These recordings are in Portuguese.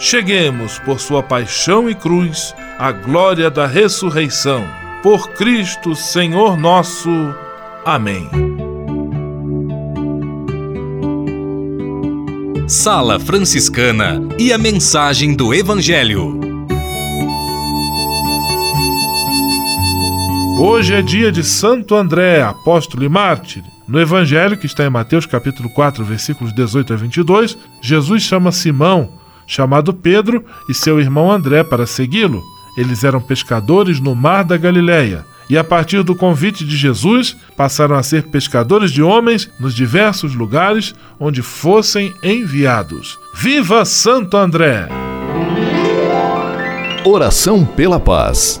cheguemos, por sua paixão e cruz, à glória da ressurreição. Por Cristo, Senhor nosso. Amém. Sala Franciscana e a mensagem do Evangelho. Hoje é dia de Santo André, apóstolo e mártir. No Evangelho, que está em Mateus capítulo 4, versículos 18 a 22, Jesus chama Simão, chamado Pedro, e seu irmão André para segui-lo. Eles eram pescadores no mar da Galileia. E a partir do convite de Jesus, passaram a ser pescadores de homens nos diversos lugares onde fossem enviados. Viva Santo André! Oração pela paz.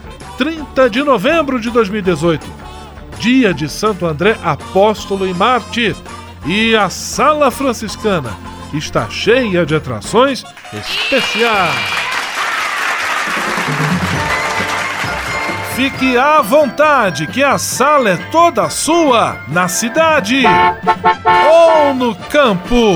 30 de novembro de 2018, dia de Santo André Apóstolo e Mártir. E a Sala Franciscana está cheia de atrações especiais. Fique à vontade, que a sala é toda sua, na cidade ou no campo.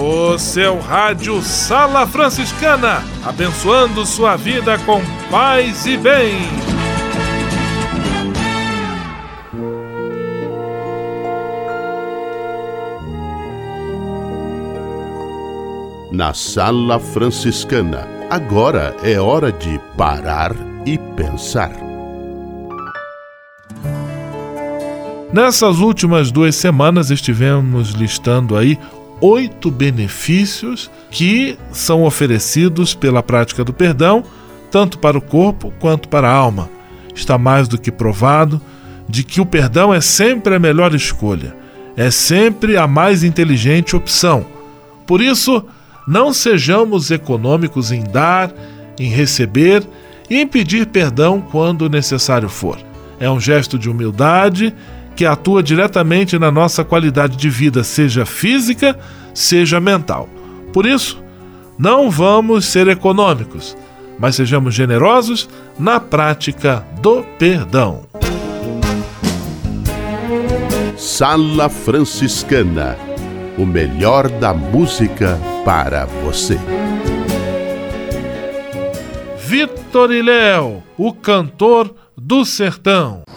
O seu rádio Sala Franciscana, abençoando sua vida com paz e bem. Na Sala Franciscana, agora é hora de parar e pensar. Nessas últimas duas semanas estivemos listando aí oito benefícios que são oferecidos pela prática do perdão, tanto para o corpo quanto para a alma. Está mais do que provado de que o perdão é sempre a melhor escolha, é sempre a mais inteligente opção. Por isso, não sejamos econômicos em dar, em receber e em pedir perdão quando necessário for. É um gesto de humildade que atua diretamente na nossa qualidade de vida, seja física, seja mental. Por isso, não vamos ser econômicos, mas sejamos generosos na prática do perdão. Sala Franciscana o melhor da música para você. Vitor e Léo, o cantor do sertão.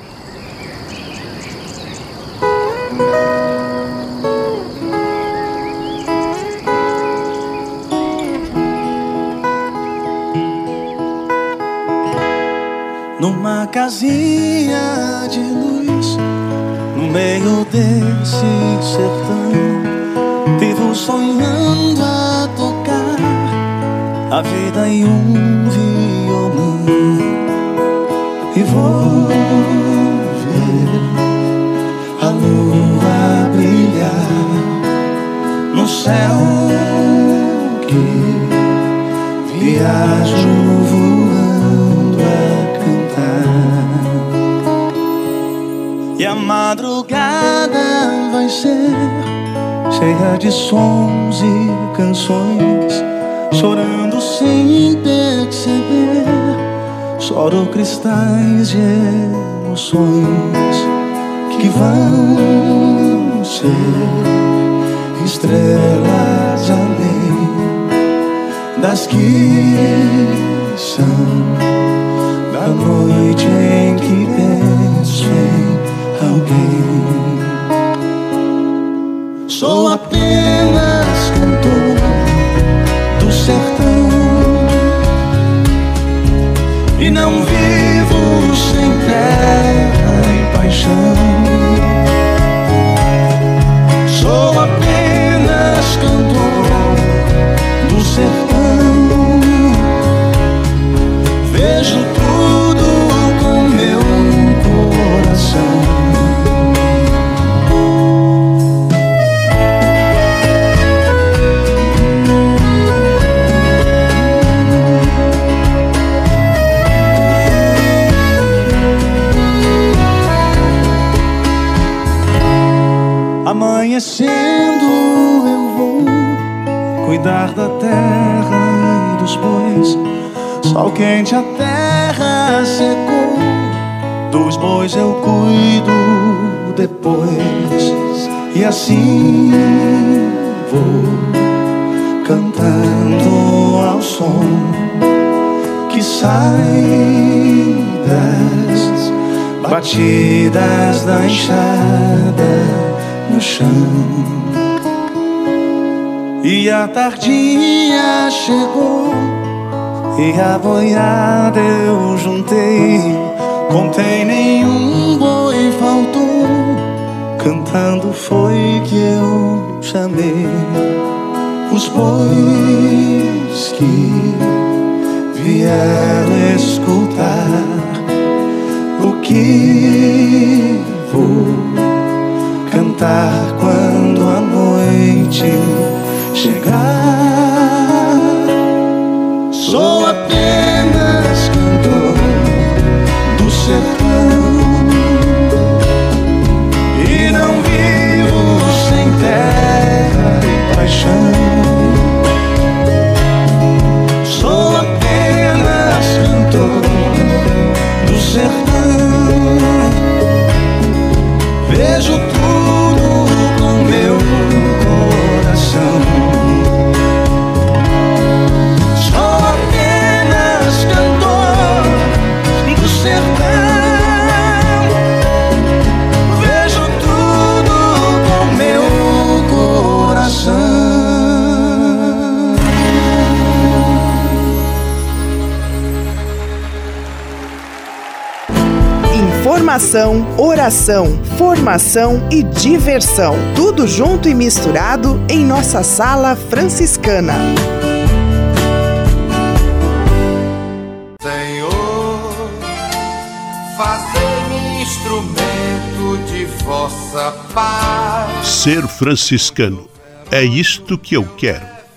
Numa casinha de luz no meio desse sertão. Vivo sonhando a tocar a vida em um violão e vou céu que viajo voando a E a madrugada vai ser cheia de sons e canções, chorando sem perceber. Choro cristais de emoções que vão ser estrelas além das que são da noite em que penso em alguém. Sou apenas depois. E assim vou cantando ao som que sai das batidas da enxada no chão. E a tardinha chegou e a boiada eu juntei. Contei nenhum boi faltou, cantando foi que eu chamei os bois que vieram escutar o aqui vou cantar quando a noite chegar. Sou apenas cantor do sertão Oração, formação e diversão. Tudo junto e misturado em nossa sala franciscana. Senhor, fazei-me instrumento de vossa paz. Ser franciscano. É isto que eu quero.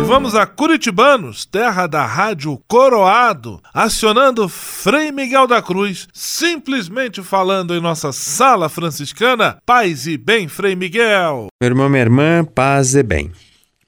E vamos a Curitibanos, terra da rádio Coroado, acionando Frei Miguel da Cruz, simplesmente falando em nossa sala franciscana. Paz e bem, Frei Miguel. Meu irmão, minha irmã, paz e bem.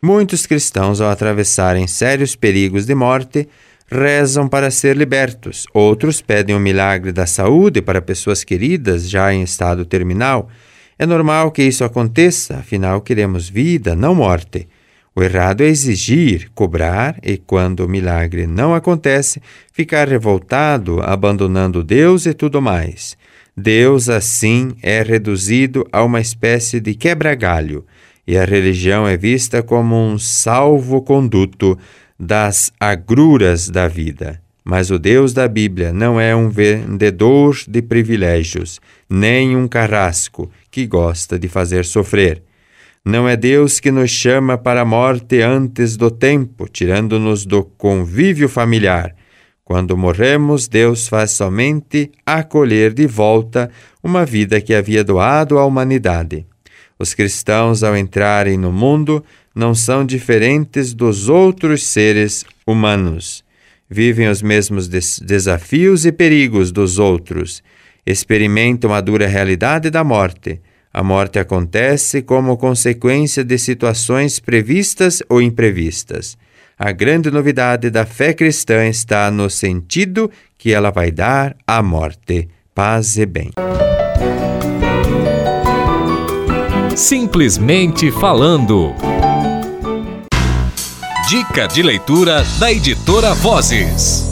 Muitos cristãos, ao atravessarem sérios perigos de morte, rezam para ser libertos. Outros pedem o um milagre da saúde para pessoas queridas já em estado terminal. É normal que isso aconteça, afinal queremos vida, não morte. O errado é exigir, cobrar e, quando o milagre não acontece, ficar revoltado, abandonando Deus e tudo mais. Deus, assim, é reduzido a uma espécie de quebra-galho, e a religião é vista como um salvo-conduto das agruras da vida. Mas o Deus da Bíblia não é um vendedor de privilégios, nem um carrasco que gosta de fazer sofrer. Não é Deus que nos chama para a morte antes do tempo, tirando-nos do convívio familiar. Quando morremos, Deus faz somente acolher de volta uma vida que havia doado à humanidade. Os cristãos, ao entrarem no mundo, não são diferentes dos outros seres humanos. Vivem os mesmos des desafios e perigos dos outros. Experimentam a dura realidade da morte. A morte acontece como consequência de situações previstas ou imprevistas. A grande novidade da fé cristã está no sentido que ela vai dar à morte. Paz e bem. Simplesmente falando. Dica de leitura da editora Vozes.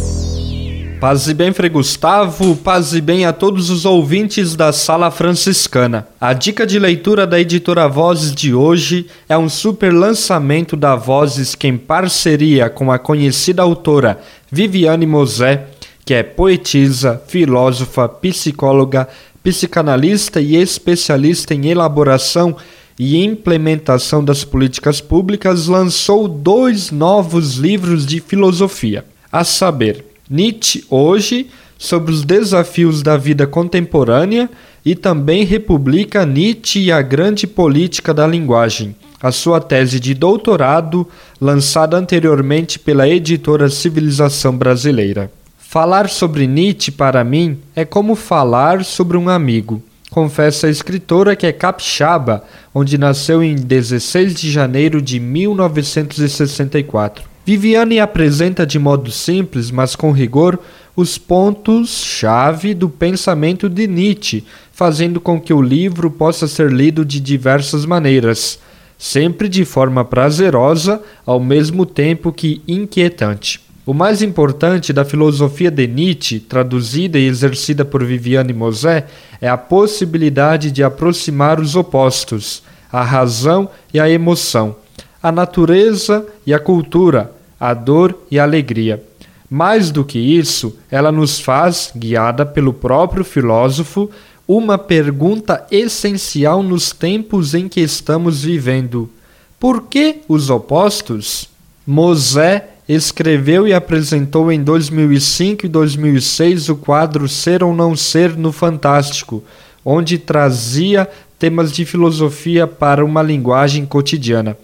Paz e bem, Frei Gustavo, paz e bem a todos os ouvintes da Sala Franciscana. A dica de leitura da editora Vozes de hoje é um super lançamento da Vozes que, em parceria com a conhecida autora Viviane Mosé, que é poetisa, filósofa, psicóloga, psicanalista e especialista em elaboração e implementação das políticas públicas, lançou dois novos livros de filosofia, a saber, Nietzsche hoje sobre os desafios da vida contemporânea e também republica Nietzsche e a grande política da linguagem, a sua tese de doutorado, lançada anteriormente pela editora Civilização Brasileira. Falar sobre Nietzsche para mim é como falar sobre um amigo. Confessa a escritora que é capixaba, onde nasceu em 16 de janeiro de 1964. Viviane apresenta de modo simples, mas com rigor, os pontos-chave do pensamento de Nietzsche, fazendo com que o livro possa ser lido de diversas maneiras, sempre de forma prazerosa, ao mesmo tempo que inquietante. O mais importante da filosofia de Nietzsche, traduzida e exercida por Viviane Mosé, é a possibilidade de aproximar os opostos, a razão e a emoção a natureza e a cultura, a dor e a alegria. Mais do que isso, ela nos faz, guiada pelo próprio filósofo, uma pergunta essencial nos tempos em que estamos vivendo: por que os opostos? Mosé escreveu e apresentou em 2005 e 2006 o quadro Ser ou Não Ser no Fantástico, onde trazia temas de filosofia para uma linguagem cotidiana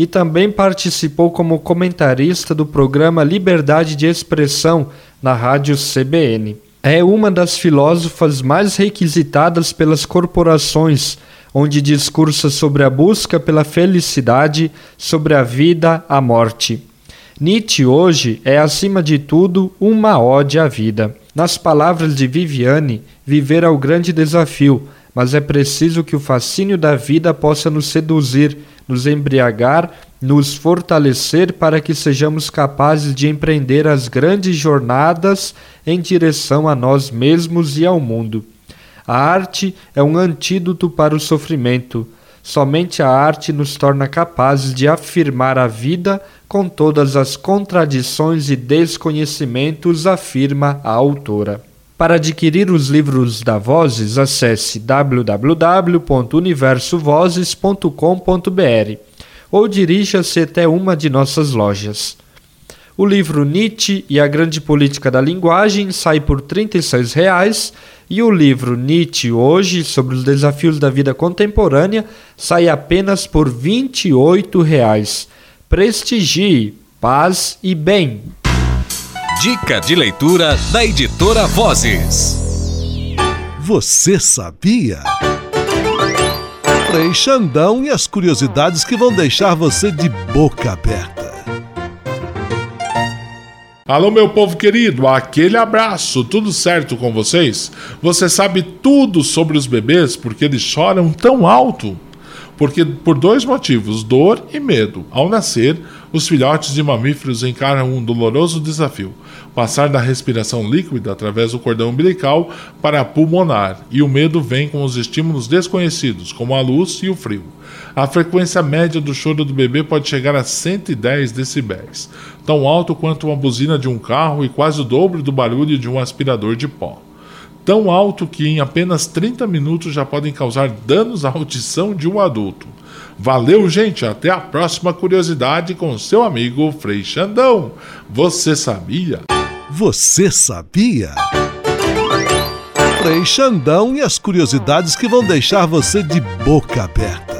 e também participou como comentarista do programa Liberdade de Expressão na rádio CBN. É uma das filósofas mais requisitadas pelas corporações, onde discursa sobre a busca pela felicidade, sobre a vida, a morte. Nietzsche hoje é, acima de tudo, uma ode à vida. Nas palavras de Viviane, viver é o grande desafio, mas é preciso que o fascínio da vida possa nos seduzir, nos embriagar, nos fortalecer para que sejamos capazes de empreender as grandes jornadas em direção a nós mesmos e ao mundo. A arte é um antídoto para o sofrimento. Somente a arte nos torna capazes de afirmar a vida com todas as contradições e desconhecimentos, afirma a autora. Para adquirir os livros da Vozes, acesse www.universovozes.com.br ou dirija-se até uma de nossas lojas. O livro Nietzsche e a Grande Política da Linguagem sai por R$ 36,00 e o livro Nietzsche Hoje sobre os Desafios da Vida Contemporânea sai apenas por R$ 28,00. Prestigie, paz e bem! Dica de leitura da editora Vozes. Você sabia? Frei Xandão e as curiosidades que vão deixar você de boca aberta. Alô, meu povo querido, aquele abraço, tudo certo com vocês? Você sabe tudo sobre os bebês porque eles choram tão alto? Porque por dois motivos, dor e medo. Ao nascer, os filhotes de mamíferos encaram um doloroso desafio: passar da respiração líquida através do cordão umbilical para a pulmonar, e o medo vem com os estímulos desconhecidos, como a luz e o frio. A frequência média do choro do bebê pode chegar a 110 decibéis, tão alto quanto uma buzina de um carro e quase o dobro do barulho de um aspirador de pó tão alto que em apenas 30 minutos já podem causar danos à audição de um adulto. Valeu, gente! Até a próxima curiosidade com seu amigo Frei Xandão. Você sabia? Você sabia? Frei Xandão e as curiosidades que vão deixar você de boca aberta.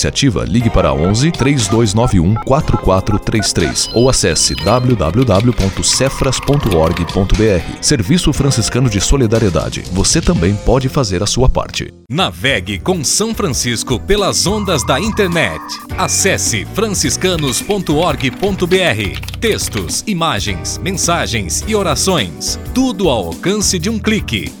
iniciativa, ligue para 11 3291 4433 ou acesse www.cefras.org.br. Serviço Franciscano de Solidariedade. Você também pode fazer a sua parte. Navegue com São Francisco pelas ondas da internet. Acesse franciscanos.org.br. Textos, imagens, mensagens e orações. Tudo ao alcance de um clique.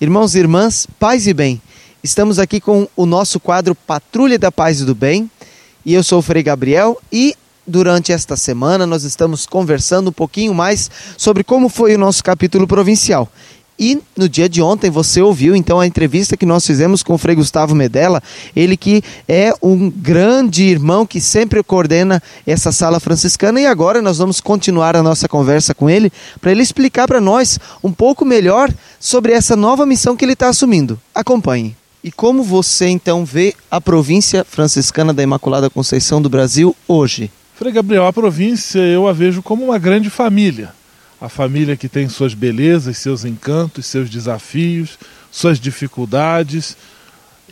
Irmãos e irmãs, paz e bem. Estamos aqui com o nosso quadro Patrulha da Paz e do Bem. E eu sou o Frei Gabriel e durante esta semana nós estamos conversando um pouquinho mais sobre como foi o nosso capítulo provincial. E no dia de ontem você ouviu então a entrevista que nós fizemos com o Frei Gustavo Medella, ele que é um grande irmão que sempre coordena essa sala franciscana e agora nós vamos continuar a nossa conversa com ele para ele explicar para nós um pouco melhor sobre essa nova missão que ele está assumindo. Acompanhe. E como você então vê a província franciscana da Imaculada Conceição do Brasil hoje? Frei Gabriel, a província eu a vejo como uma grande família a família que tem suas belezas, seus encantos, seus desafios, suas dificuldades,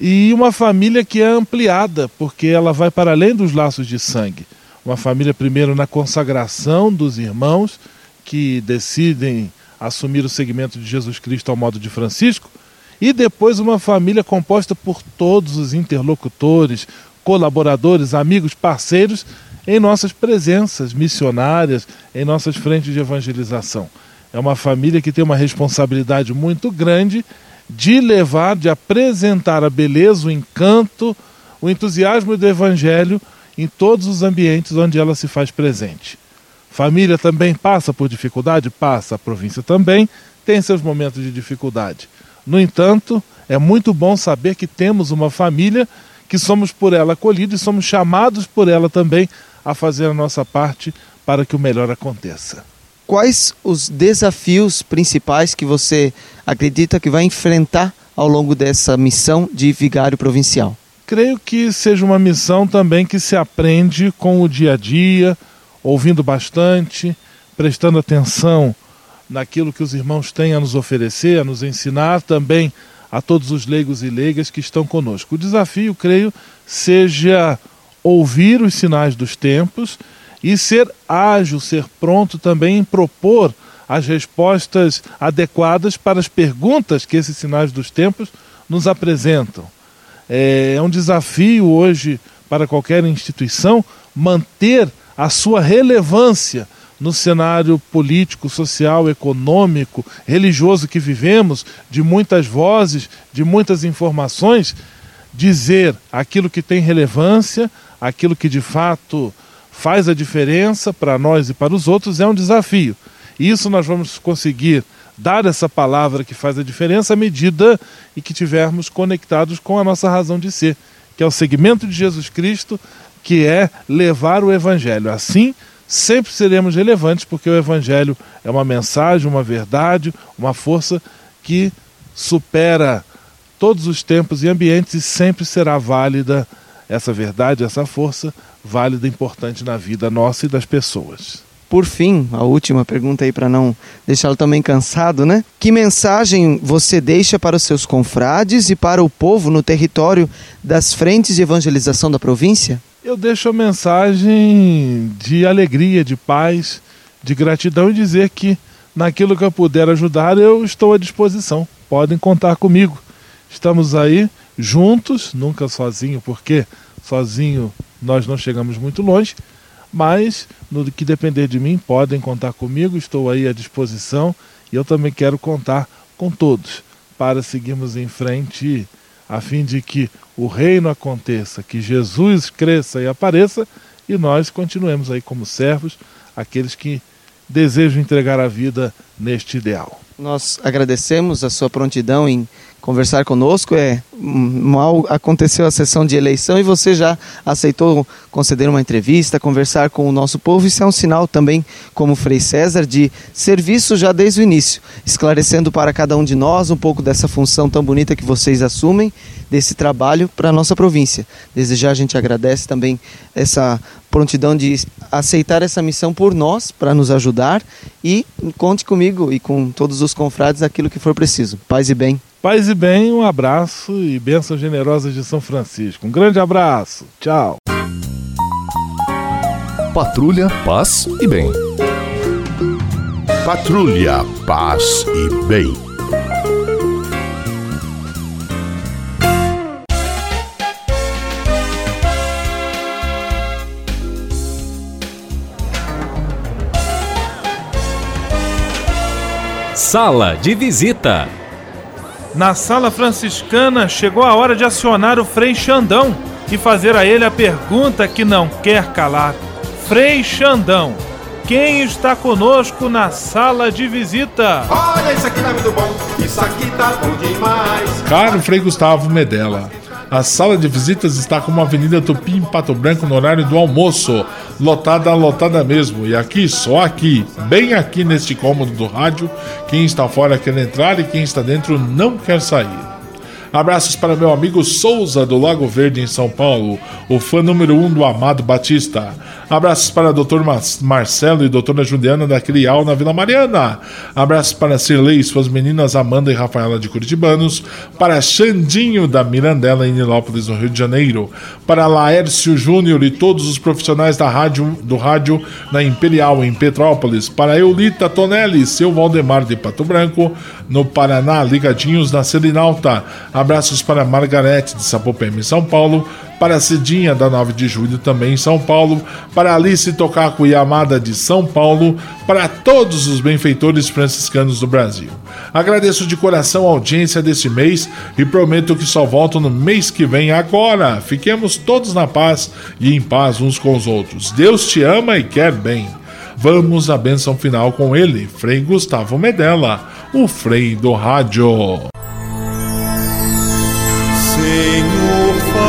e uma família que é ampliada, porque ela vai para além dos laços de sangue. Uma família, primeiro, na consagração dos irmãos que decidem assumir o segmento de Jesus Cristo ao modo de Francisco, e depois uma família composta por todos os interlocutores, colaboradores, amigos, parceiros em nossas presenças missionárias, em nossas frentes de evangelização. É uma família que tem uma responsabilidade muito grande de levar, de apresentar a beleza, o encanto, o entusiasmo do Evangelho em todos os ambientes onde ela se faz presente. Família também passa por dificuldade? Passa. A província também tem seus momentos de dificuldade. No entanto, é muito bom saber que temos uma família que somos por ela acolhidos e somos chamados por ela também a fazer a nossa parte para que o melhor aconteça. Quais os desafios principais que você acredita que vai enfrentar ao longo dessa missão de vigário provincial? Creio que seja uma missão também que se aprende com o dia a dia, ouvindo bastante, prestando atenção naquilo que os irmãos têm a nos oferecer, a nos ensinar, também a todos os leigos e leigas que estão conosco. O desafio, creio, seja ouvir os sinais dos tempos e ser ágil, ser pronto também em propor as respostas adequadas para as perguntas que esses sinais dos tempos nos apresentam. É, é um desafio hoje para qualquer instituição manter a sua relevância no cenário político, social, econômico, religioso que vivemos, de muitas vozes, de muitas informações, dizer aquilo que tem relevância, aquilo que de fato faz a diferença para nós e para os outros é um desafio. E isso nós vamos conseguir dar essa palavra que faz a diferença à medida em que tivermos conectados com a nossa razão de ser, que é o segmento de Jesus Cristo, que é levar o evangelho. Assim, sempre seremos relevantes, porque o Evangelho é uma mensagem, uma verdade, uma força que supera todos os tempos e ambientes e sempre será válida essa verdade, essa força válida e importante na vida nossa e das pessoas. Por fim, a última pergunta aí para não deixá-lo também cansado, né? Que mensagem você deixa para os seus confrades e para o povo no território das frentes de evangelização da província? Eu deixo a mensagem de alegria, de paz, de gratidão e dizer que naquilo que eu puder ajudar, eu estou à disposição. Podem contar comigo. Estamos aí juntos, nunca sozinho, porque sozinho nós não chegamos muito longe mas no que depender de mim, podem contar comigo, estou aí à disposição e eu também quero contar com todos para seguirmos em frente a fim de que o reino aconteça, que Jesus cresça e apareça e nós continuemos aí como servos, aqueles que desejam entregar a vida neste ideal. Nós agradecemos a sua prontidão em conversar conosco. É mal aconteceu a sessão de eleição e você já aceitou conceder uma entrevista, conversar com o nosso povo. Isso é um sinal também, como Frei César, de serviço já desde o início, esclarecendo para cada um de nós um pouco dessa função tão bonita que vocês assumem, desse trabalho para a nossa província. Desde já a gente agradece também essa prontidão de aceitar essa missão por nós, para nos ajudar e conte comigo e com todos os confrades aquilo que for preciso. Paz e bem. Paz e bem, um abraço e bênçãos generosas de São Francisco. Um grande abraço. Tchau. Patrulha, paz e bem. Patrulha, paz e bem. Sala de visita. Na sala franciscana chegou a hora de acionar o Frei Xandão e fazer a ele a pergunta que não quer calar. Frei Xandão, quem está conosco na sala de visita? Olha, isso aqui tá muito bom, isso aqui tá bom demais. Caro Frei Gustavo Medella, a sala de visitas está como a Avenida Tupi em Pato Branco no horário do almoço. Lotada, lotada mesmo. E aqui, só aqui, bem aqui neste cômodo do rádio, quem está fora quer entrar e quem está dentro não quer sair. Abraços para meu amigo Souza do Lago Verde em São Paulo, o fã número um do Amado Batista. Abraços para Dr. Marcelo e doutora Juliana da Crial na Vila Mariana. Abraços para Cirlei e suas meninas Amanda e Rafaela de Curitibanos. Para Xandinho da Mirandela em Nilópolis, no Rio de Janeiro. Para Laércio Júnior e todos os profissionais da rádio, do rádio na Imperial em Petrópolis. Para Eulita Tonelli seu Valdemar de Pato Branco, no Paraná, ligadinhos na Selinalta. Abraços para Margarete de Sapopema em São Paulo para Cidinha da 9 de julho também em São Paulo, para Alice Tocaco e Amada de São Paulo, para todos os benfeitores franciscanos do Brasil. Agradeço de coração a audiência desse mês e prometo que só volto no mês que vem agora. Fiquemos todos na paz e em paz uns com os outros. Deus te ama e quer bem. Vamos à bênção final com ele, Frei Gustavo Medella, o Frei do Rádio.